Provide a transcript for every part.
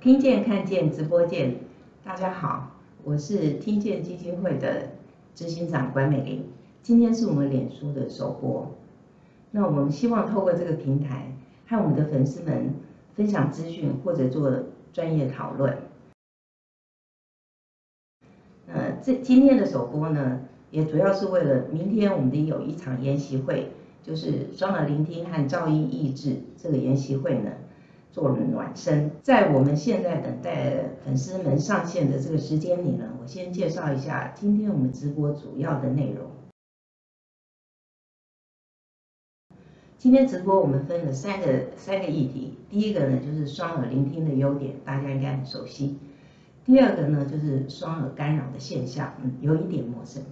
听见看见直播见，大家好，我是听见基金会的执行长关美玲。今天是我们脸书的首播，那我们希望透过这个平台，和我们的粉丝们分享资讯或者做专业讨论。呃，这今天的首播呢，也主要是为了明天我们的有一场研习会，就是双耳聆听和噪音抑制这个研习会呢。做了暖身，在我们现在等待粉丝们上线的这个时间里呢，我先介绍一下今天我们直播主要的内容。今天直播我们分了三个三个议题，第一个呢就是双耳聆听的优点，大家应该很熟悉；第二个呢就是双耳干扰的现象，嗯，有一点陌生；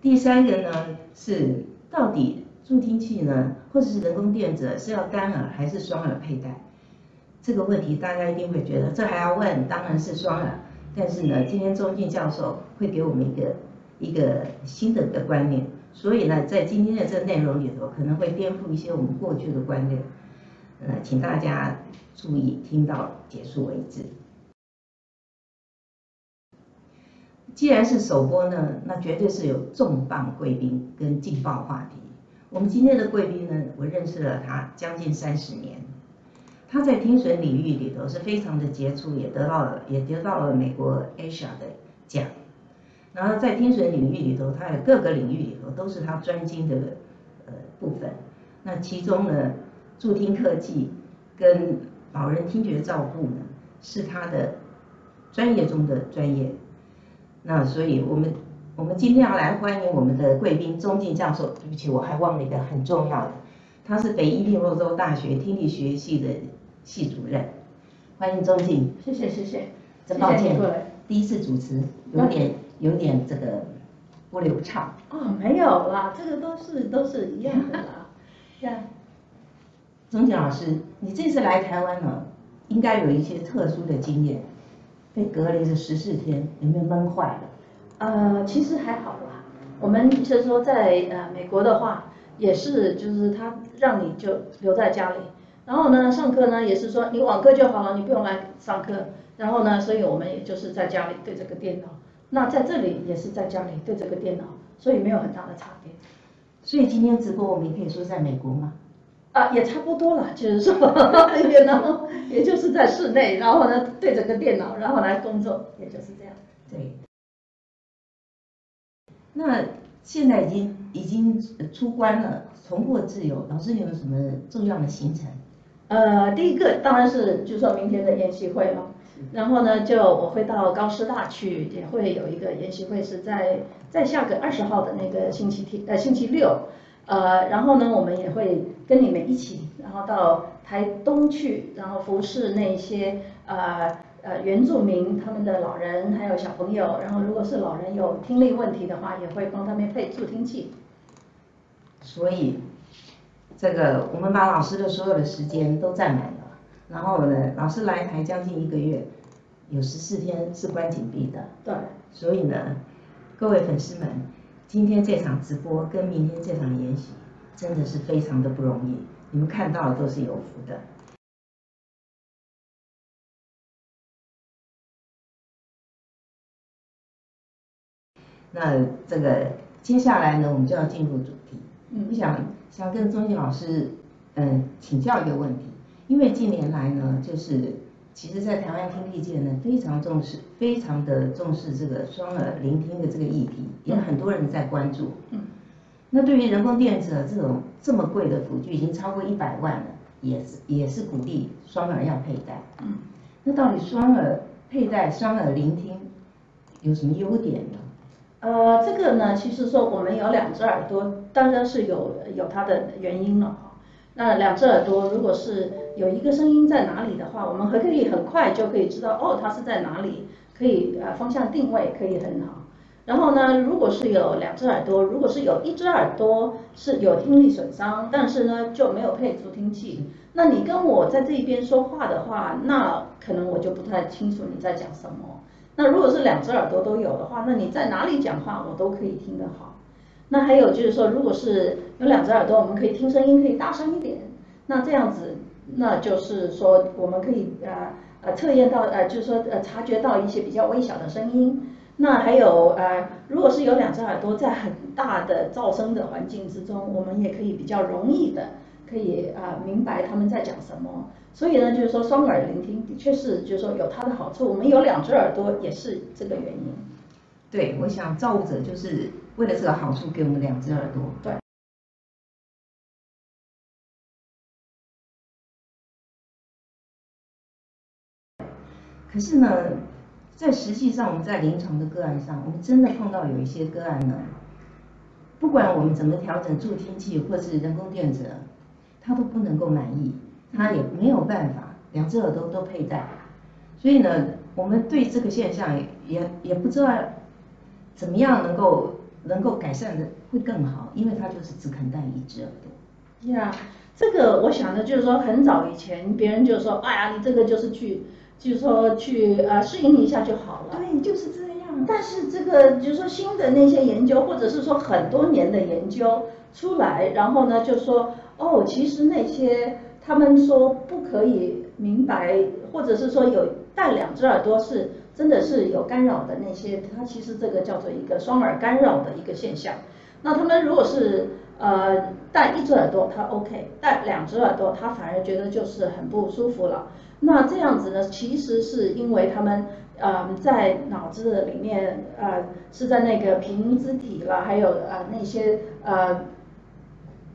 第三个呢是到底助听器呢，或者是人工电子是要单耳还是双耳佩戴？这个问题大家一定会觉得，这还要问？当然是双了。但是呢，今天钟进教授会给我们一个一个新的的观念，所以呢，在今天的这个内容里头，可能会颠覆一些我们过去的观念。呃，请大家注意听到结束为止。既然是首播呢，那绝对是有重磅贵宾跟劲爆话题。我们今天的贵宾呢，我认识了他将近三十年。他在听损领域里头是非常的杰出，也得到了也得到了美国 Asia 的奖。然后在听损领域里头，他的各个领域里头都是他专精的呃部分。那其中呢，助听科技跟老人听觉照顾呢，是他的专业中的专业。那所以我们我们今天要来欢迎我们的贵宾钟进教授。对不起，我还忘了一个很重要的，他是北伊利诺州大学听力学系的。系主任，欢迎钟静，谢谢谢谢，真抱歉，第一次主持有点有点这个不流畅。哦，没有啦，这个都是都是一样的啦。呀，钟静老师，你这次来台湾呢，应该有一些特殊的经验，被隔离了十四天，有没有闷坏了？呃，其实还好啦，我们就是说在呃美国的话，也是就是他让你就留在家里。然后呢，上课呢也是说你网课就好了，你不用来上课。然后呢，所以我们也就是在家里对这个电脑。那在这里也是在家里对这个电脑，所以没有很大的差别。所以今天直播我们也可以说在美国嘛？啊，也差不多了，就是说，然 后也就是在室内，然后呢对着个电脑，然后来工作，也就是这样。对。那现在已经已经出关了，重获自由。老师，你有什么重要的行程？呃，第一个当然是就说明天的研习会了，然后呢，就我会到高师大去，也会有一个研习会是在在下个二十号的那个星期天呃星期六，呃，然后呢，我们也会跟你们一起，然后到台东去，然后服侍那些呃呃原住民他们的老人还有小朋友，然后如果是老人有听力问题的话，也会帮他们配助听器，所以。这个我们把老师的所有的时间都占满了，然后呢，老师来台将近一个月，有十四天是关紧闭的。对。所以呢，各位粉丝们，今天这场直播跟明天这场演习真的是非常的不容易，你们看到的都是有福的。那这个接下来呢，我们就要进入主题。嗯。我想。想跟钟信老师，嗯，请教一个问题，因为近年来呢，就是其实，在台湾听力界呢，非常重视，非常的重视这个双耳聆听的这个议题，也很多人在关注。嗯。那对于人工电子这种这么贵的辅具，已经超过一百万了，也是也是鼓励双耳要佩戴。嗯。那到底双耳佩戴双耳聆听有什么优点呢？呃，这个呢，其实说我们有两只耳朵，当然是有有它的原因了哈。那两只耳朵，如果是有一个声音在哪里的话，我们还可以很快就可以知道哦，它是在哪里，可以呃方向定位可以很好。然后呢，如果是有两只耳朵，如果是有一只耳朵是有听力损伤，但是呢就没有配助听器，那你跟我在这一边说话的话，那可能我就不太清楚你在讲什么。那如果是两只耳朵都有的话，那你在哪里讲话我都可以听得好。那还有就是说，如果是有两只耳朵，我们可以听声音可以大声一点。那这样子，那就是说我们可以呃呃测验到呃就是说呃察觉到一些比较微小的声音。那还有呃，如果是有两只耳朵在很大的噪声的环境之中，我们也可以比较容易的可以啊明白他们在讲什么。所以呢，就是说双耳聆听的确是就是说有它的好处。我们有两只耳朵也是这个原因。对，我想造物者就是为了这个好处给我们两只耳朵。对。可是呢？在实际上，我们在临床的个案上，我们真的碰到有一些个案呢，不管我们怎么调整助听器或是人工电子，他都不能够满意，他也没有办法两只耳朵都佩戴，所以呢，我们对这个现象也也不知道怎么样能够能够改善的会更好，因为他就是只肯戴一只耳朵。呀，这个我想的就是说，很早以前别人就说，哎呀，你这个就是去。就是说去呃适应一下就好了。对，就是这样。但是这个就是说新的那些研究，或者是说很多年的研究出来，然后呢就说哦，其实那些他们说不可以明白，或者是说有戴两只耳朵是真的是有干扰的那些，它其实这个叫做一个双耳干扰的一个现象。那他们如果是呃戴一只耳朵，他 OK；戴两只耳朵，他反而觉得就是很不舒服了。那这样子呢，其实是因为他们呃在脑子里面呃是在那个平肢体了，还有呃那些呃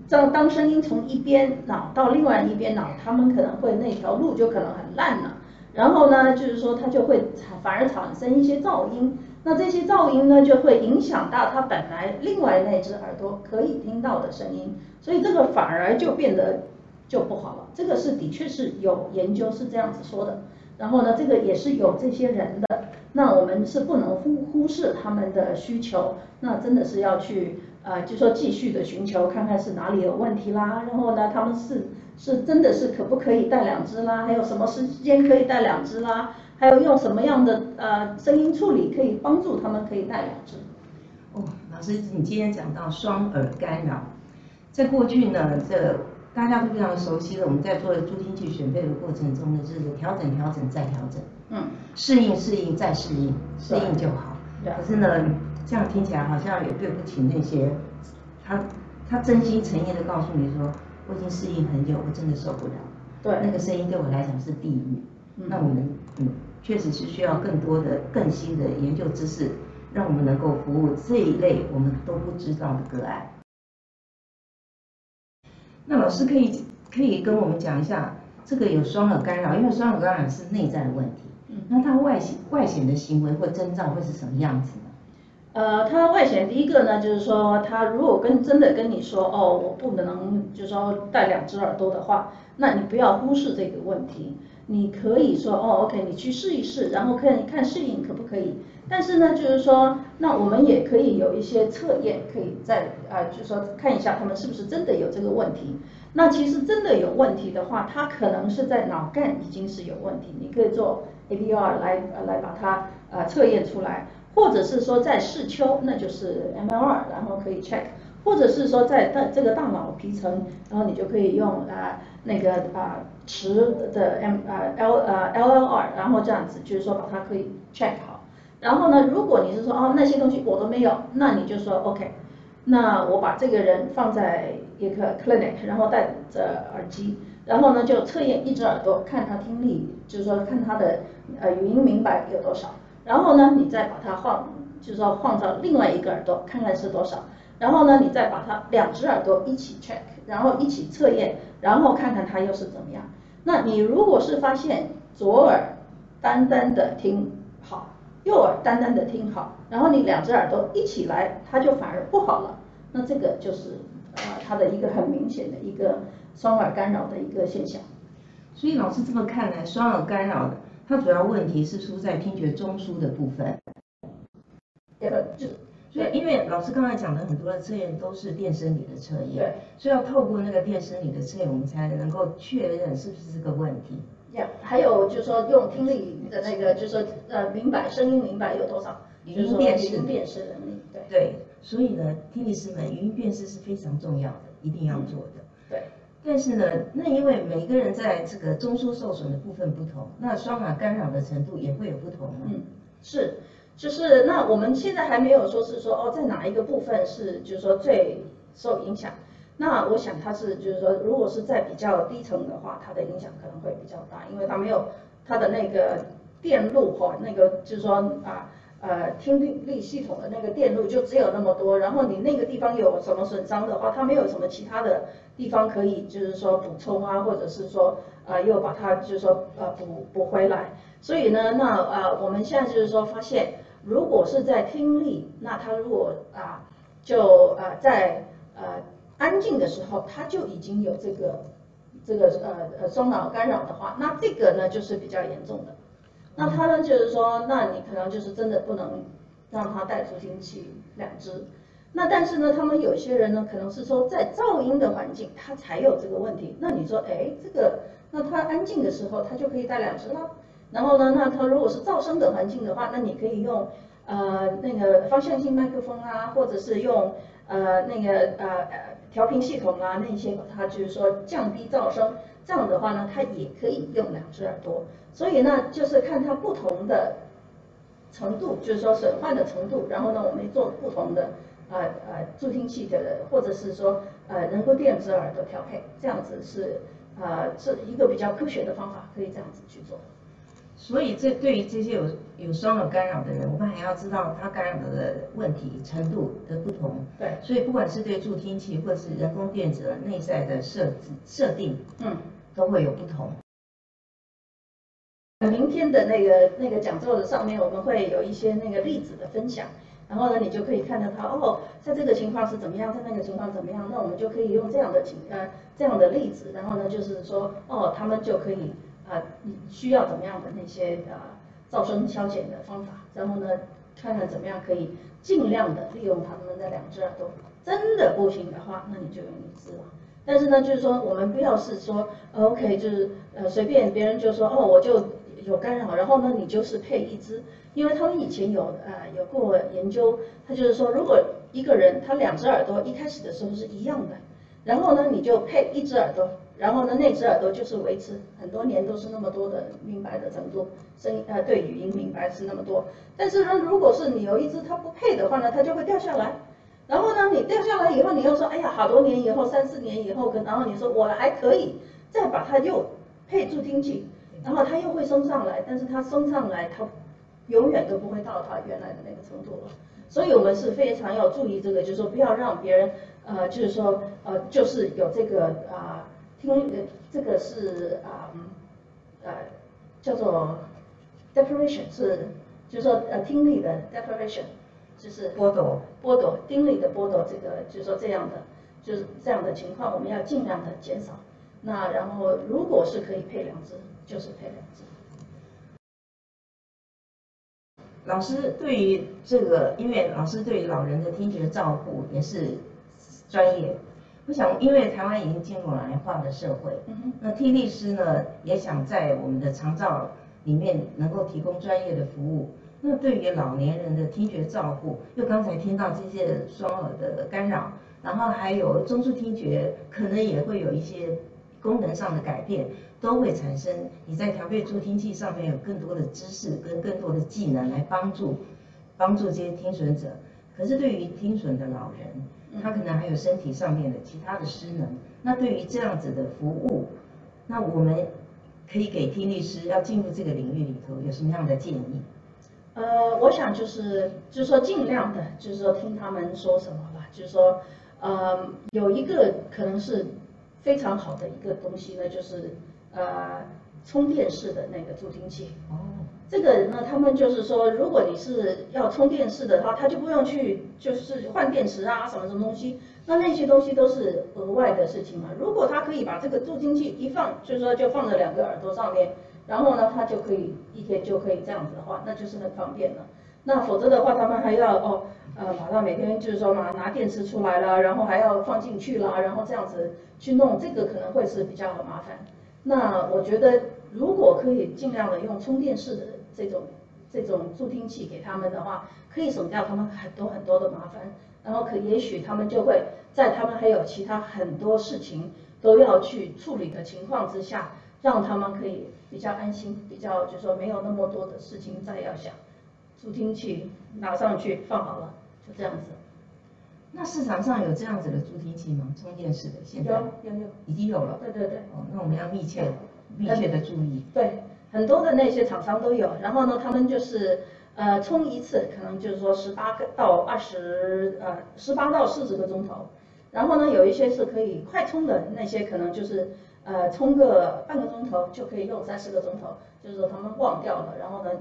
当当声音从一边脑到另外一边脑，他们可能会那条路就可能很烂了。然后呢，就是说它就会产反而产生一些噪音。那这些噪音呢，就会影响到他本来另外那只耳朵可以听到的声音，所以这个反而就变得。就不好了，这个是的确是有研究是这样子说的，然后呢，这个也是有这些人的，那我们是不能忽忽视他们的需求，那真的是要去呃，就说继续的寻求看看是哪里有问题啦，然后呢，他们是是真的是可不可以带两只啦，还有什么时间可以带两只啦，还有用什么样的呃声音处理可以帮助他们可以带两只。哦，老师，你今天讲到双耳干扰，在过去呢，这。大家都非常熟悉的，我们在做助听器选配的过程中呢，就是调整、调整再调整，嗯，适应、适应再适应，适应就好。可是呢，这样听起来好像也对不起那些他他真心诚意的告诉你说，我已经适应很久，我真的受不了。对，那个声音对我来讲是地狱。那我们嗯，确实是需要更多的、更新的研究知识，让我们能够服务这一类我们都不知道的个案。那老师可以可以跟我们讲一下，这个有双耳干扰，因为双耳干扰是内在的问题。嗯。那它外显外显的行为或征兆会是什么样子呢？呃，它外显第一个呢，就是说，他如果跟真的跟你说，哦，我不能，就是说戴两只耳朵的话，那你不要忽视这个问题，你可以说，哦，OK，你去试一试，然后看看适应可不可以。但是呢，就是说，那我们也可以有一些测验，可以在啊，就是说看一下他们是不是真的有这个问题。那其实真的有问题的话，它可能是在脑干已经是有问题，你可以做 ABR 来呃来把它呃测验出来，或者是说在视丘，那就是 MLR，然后可以 check，或者是说在大这个大脑皮层，然后你就可以用啊那个啊磁的 M 啊 L 呃 LLR，然后这样子就是说把它可以 check 好。然后呢，如果你是说哦那些东西我都没有，那你就说 OK，那我把这个人放在一个 clinic，然后戴着耳机，然后呢就测验一只耳朵，看他听力，就是说看他的呃语音明白有多少。然后呢，你再把它换，就是说换到另外一个耳朵，看看是多少。然后呢，你再把它两只耳朵一起 check，然后一起测验，然后看看它又是怎么样。那你如果是发现左耳单单的听好。右耳单单的听好，然后你两只耳朵一起来，它就反而不好了。那这个就是呃它的一个很明显的一个双耳干扰的一个现象。所以老师这么看来，双耳干扰的它主要问题是出在听觉中枢的部分。对的，就所以因为老师刚才讲的很多的测验都是电生理的测验，对，所以要透过那个电生理的测验，我们才能够确认是不是这个问题。还有就是说用听力的那个，就是说呃明白声音明白有多少，语音辨识辨识能力，对。对，所以呢，听力师们语音辨识是非常重要的，一定要做的。对。但是呢，那因为每个人在这个中枢受损的部分不同，那双耳干扰的程度也会有不同嘛。嗯，是，就是那我们现在还没有说是说哦，在哪一个部分是就是说最受影响。那我想它是就是说，如果是在比较低层的话，它的影响可能会比较大，因为它没有它的那个电路哈，那个就是说啊呃听力系统的那个电路就只有那么多，然后你那个地方有什么损伤的话，它没有什么其他的地方可以就是说补充啊，或者是说呃又把它就是说呃补补回来，所以呢，那呃我们现在就是说发现，如果是在听力，那它如果啊就呃在呃安静的时候，它就已经有这个这个呃呃双脑干扰的话，那这个呢就是比较严重的。那他呢就是说，那你可能就是真的不能让他带助听器两只。那但是呢，他们有些人呢可能是说在噪音的环境他才有这个问题。那你说，哎，这个那他安静的时候他就可以带两只了。然后呢，那他如果是噪声的环境的话，那你可以用呃那个方向性麦克风啊，或者是用呃那个呃呃。调频系统啊，那些它就是说降低噪声，这样的话呢，它也可以用两只耳朵。所以呢，就是看它不同的程度，就是说损坏的程度，然后呢，我们做不同的呃呃助听器的，或者是说呃人工电子耳朵调配，这样子是呃是一个比较科学的方法，可以这样子去做。所以这对于这些有有双耳干扰的人，我们还要知道他干扰的问题程度的不同。对。所以不管是对助听器或是人工电子耳内在的设置设定，嗯，都会有不同。明天的那个那个讲座的上面，我们会有一些那个例子的分享，然后呢，你就可以看到它哦，在这个情况是怎么样，在那个情况怎么样，那我们就可以用这样的情呃这样的例子，然后呢，就是说哦，他们就可以。啊，你需要怎么样的那些啊噪声消减的方法，然后呢，看看怎么样可以尽量的利用他们的两只耳朵。真的不行的话，那你就用一只了。但是呢，就是说我们不要是说，OK，就是呃随便别人就说哦我就有干扰，然后呢你就是配一只，因为他们以前有呃有过研究，他就是说如果一个人他两只耳朵一开始的时候是一样的，然后呢你就配一只耳朵。然后呢，那只耳朵就是维持很多年都是那么多的明白的程度，声音呃对语音明白是那么多。但是呢，如果是你有一只它不配的话呢，它就会掉下来。然后呢，你掉下来以后，你又说，哎呀，好多年以后，三四年以后，然后你说我还可以再把它又配助听器，然后它又会升上来，但是它升上来，它永远都不会到它原来的那个程度了。所以我们是非常要注意这个，就是说不要让别人呃，就是说呃，就是有这个啊。听呃，这个是啊，呃，叫做 deprivation，是，就是说呃听力的 deprivation，就是剥夺，剥夺丁力的剥夺，这个就是说这样的，就是这样的情况，我们要尽量的减少。那然后如果是可以配两只，就是配两只。老师对于这个，因为老师对于老人的听觉照顾也是专业。我想，因为台湾已经进入老龄化的社会，那听力师呢也想在我们的长照里面能够提供专业的服务。那对于老年人的听觉照顾，又刚才听到这些双耳的干扰，然后还有中枢听觉可能也会有一些功能上的改变，都会产生你在调配助听器上面有更多的知识跟更多的技能来帮助帮助这些听损者。可是对于听损的老人，他可能还有身体上面的其他的失能，那对于这样子的服务，那我们可以给听力师要进入这个领域里头有什么样的建议？呃，我想就是就是说尽量的，就是说听他们说什么吧，就是说呃有一个可能是非常好的一个东西呢，就是呃充电式的那个助听器。哦。这个呢，他们就是说，如果你是要充电式的话，他就不用去就是换电池啊，什么什么东西，那那些东西都是额外的事情嘛。如果他可以把这个助听器一放，就是说就放在两个耳朵上面，然后呢，他就可以一天就可以这样子的话，那就是很方便了。那否则的话，他们还要哦，呃，把它每天就是说嘛，拿电池出来了，然后还要放进去啦，然后这样子去弄，这个可能会是比较麻烦。那我觉得。如果可以尽量的用充电式的这种这种助听器给他们的话，可以省掉他们很多很多的麻烦，然后可也许他们就会在他们还有其他很多事情都要去处理的情况之下，让他们可以比较安心，比较就说没有那么多的事情再要想，助听器拿上去放好了，就这样子。那市场上有这样子的助听器吗？充电式的现在有有有，已经有了。对对对。哦，那我们要密切密切的注意。对，很多的那些厂商都有，然后呢，他们就是呃充一次可能就是说十八个到二十呃十八到四十个钟头，然后呢有一些是可以快充的那些可能就是呃充个半个钟头就可以用三四个钟头，就是说他们忘掉了，然后呢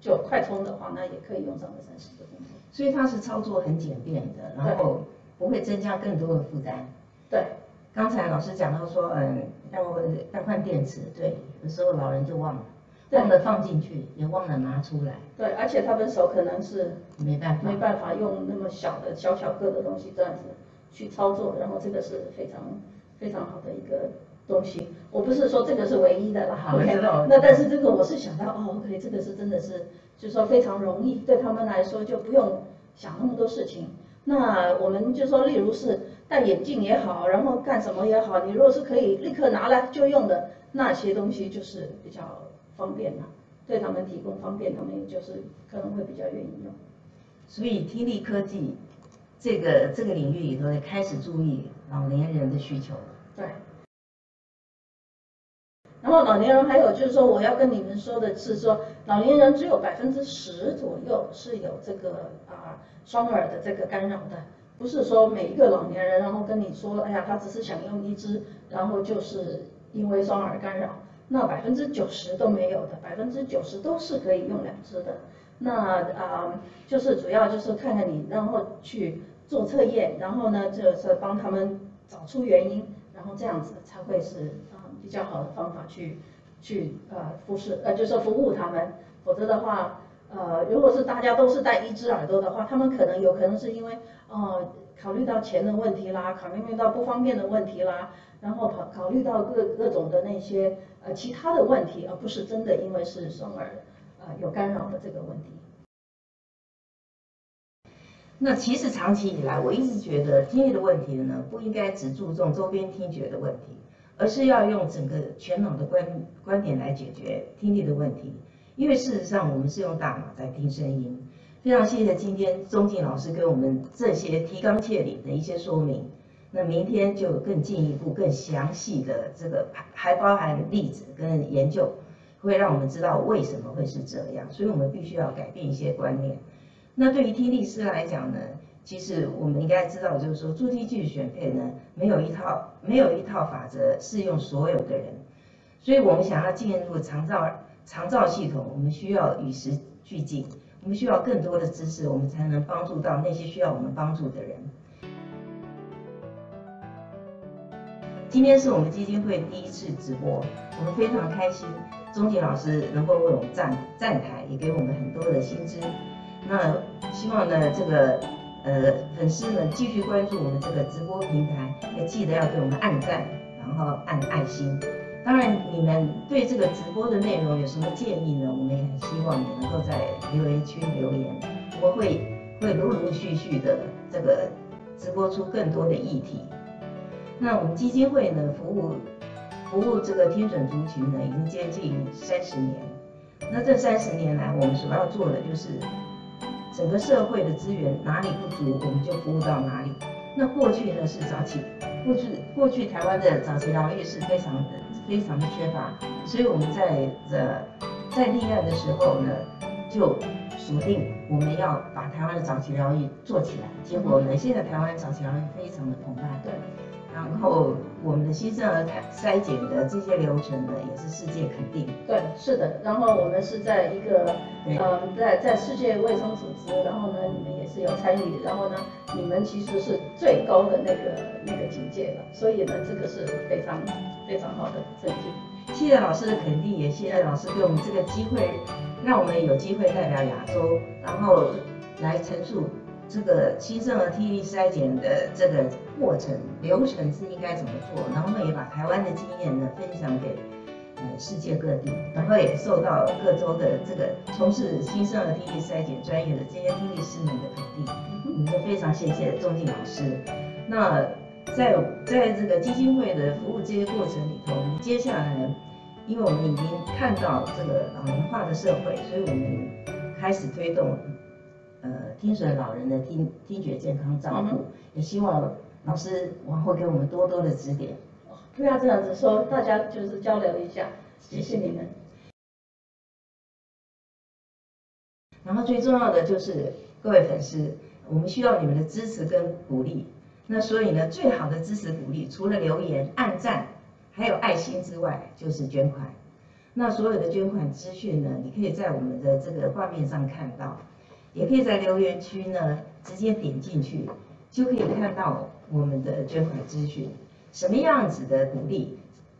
就快充的话那也可以用上个三四个钟头。所以它是操作很简便的，然后不会增加更多的负担。对，刚才老师讲到说，嗯，要要换电池，对，有时候老人就忘了，忘了放进去，也忘了拿出来。对，而且他们手可能是没办法，没办法用那么小的小小个的东西这样子去操作，然后这个是非常非常好的一个东西。我不是说这个是唯一的啦，OK，那但是这个我是想到，哦，OK，这个是真的是。就是说非常容易，对他们来说就不用想那么多事情。那我们就说，例如是戴眼镜也好，然后干什么也好，你如果是可以立刻拿来就用的那些东西，就是比较方便了，对他们提供方便，他们也就是可能会比较愿意用。所以听力科技这个这个领域里头也开始注意老年人的需求。对。然后老年人还有就是说，我要跟你们说的是说，老年人只有百分之十左右是有这个啊双耳的这个干扰的，不是说每一个老年人然后跟你说，哎呀，他只是想用一只，然后就是因为双耳干扰，那百分之九十都没有的，百分之九十都是可以用两只的。那啊，就是主要就是看看你，然后去做测验，然后呢就是帮他们找出原因，然后这样子才会是。较好的方法去去呃服侍呃就是服务他们，否则的话呃如果是大家都是戴一只耳朵的话，他们可能有可能是因为哦考虑到钱的问题啦，考虑到不方便的问题啦，然后考考虑到各各种的那些呃其他的问题，而不是真的因为是双耳呃有干扰的这个问题。那其实长期以来，我一直觉得听力的问题呢，不应该只注重周边听觉的问题。而是要用整个全脑的观观点来解决听力的问题，因为事实上我们是用大脑在听声音。非常谢谢今天钟静老师给我们这些提纲挈领的一些说明。那明天就更进一步、更详细的这个还包含例子跟研究，会让我们知道为什么会是这样。所以我们必须要改变一些观念。那对于听力师来讲呢？其实我们应该知道，就是说助听器选配呢，没有一套没有一套法则适用所有的人，所以我们想要进入长照长照系统，我们需要与时俱进，我们需要更多的知识，我们才能帮助到那些需要我们帮助的人。今天是我们基金会第一次直播，我们非常开心，钟景老师能够为我们站站台，也给我们很多的薪资。那希望呢，这个。呃，粉丝呢继续关注我们这个直播平台，也记得要给我们按赞，然后按爱心。当然，你们对这个直播的内容有什么建议呢？我们也很希望你能够在留言区留言，我们会会陆陆续续的这个直播出更多的议题。那我们基金会呢，服务服务这个听准族群呢，已经接近三十年。那这三十年来，我们所要做的就是。整个社会的资源哪里不足，我们就服务到哪里。那过去呢是早期，过去过去台湾的早期疗愈是非常的非常的缺乏，所以我们在这在立案的时候呢，就锁定我们要把台湾的早期疗愈做起来。结果呢，现在台湾早期疗愈非常的澎湃。对。然后我们的新生儿筛检的这些流程呢，也是世界肯定。对，是的。然后我们是在一个，呃，在在世界卫生组织，然后呢，你们也是有参与，然后呢，你们其实是最高的那个那个境界了。所以呢，这个是非常非常好的成绩。谢谢老师的肯定，也谢谢老师给我们这个机会，让我们有机会代表亚洲，然后来陈述。这个新生儿听力筛检的这个过程流程是应该怎么做？然后，也把台湾的经验呢分享给呃世界各地，然后也受到各州的这个从事新生儿听力筛检专业的这些听力师们的肯定。我们非常谢谢钟静老师。那在在这个基金会的服务这些过程里头，接下来，因为我们已经看到这个老龄化的社会，所以我们开始推动呃听损老人的听听觉健康照顾，也希望老师往后给我们多多的指点。不要这样子说，大家就是交流一下，谢谢你们。然后最重要的就是各位粉丝，我们需要你们的支持跟鼓励。那所以呢，最好的支持鼓励，除了留言、按赞，还有爱心之外，就是捐款。那所有的捐款资讯呢，你可以在我们的这个画面上看到，也可以在留言区呢直接点进去，就可以看到我们的捐款资讯。什么样子的鼓励，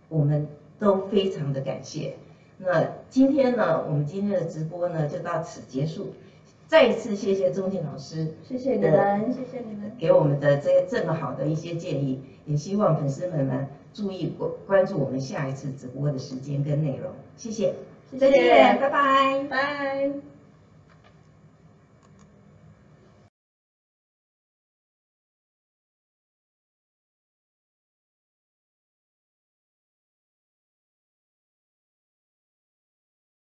我们都非常的感谢。那今天呢，我们今天的直播呢就到此结束。再一次谢谢钟静老师，谢谢你们，谢谢你们给我们的这这么好的一些建议，也希望粉丝们呢注意关关注我们下一次直播的时间跟内容。谢谢，再见，拜拜，拜。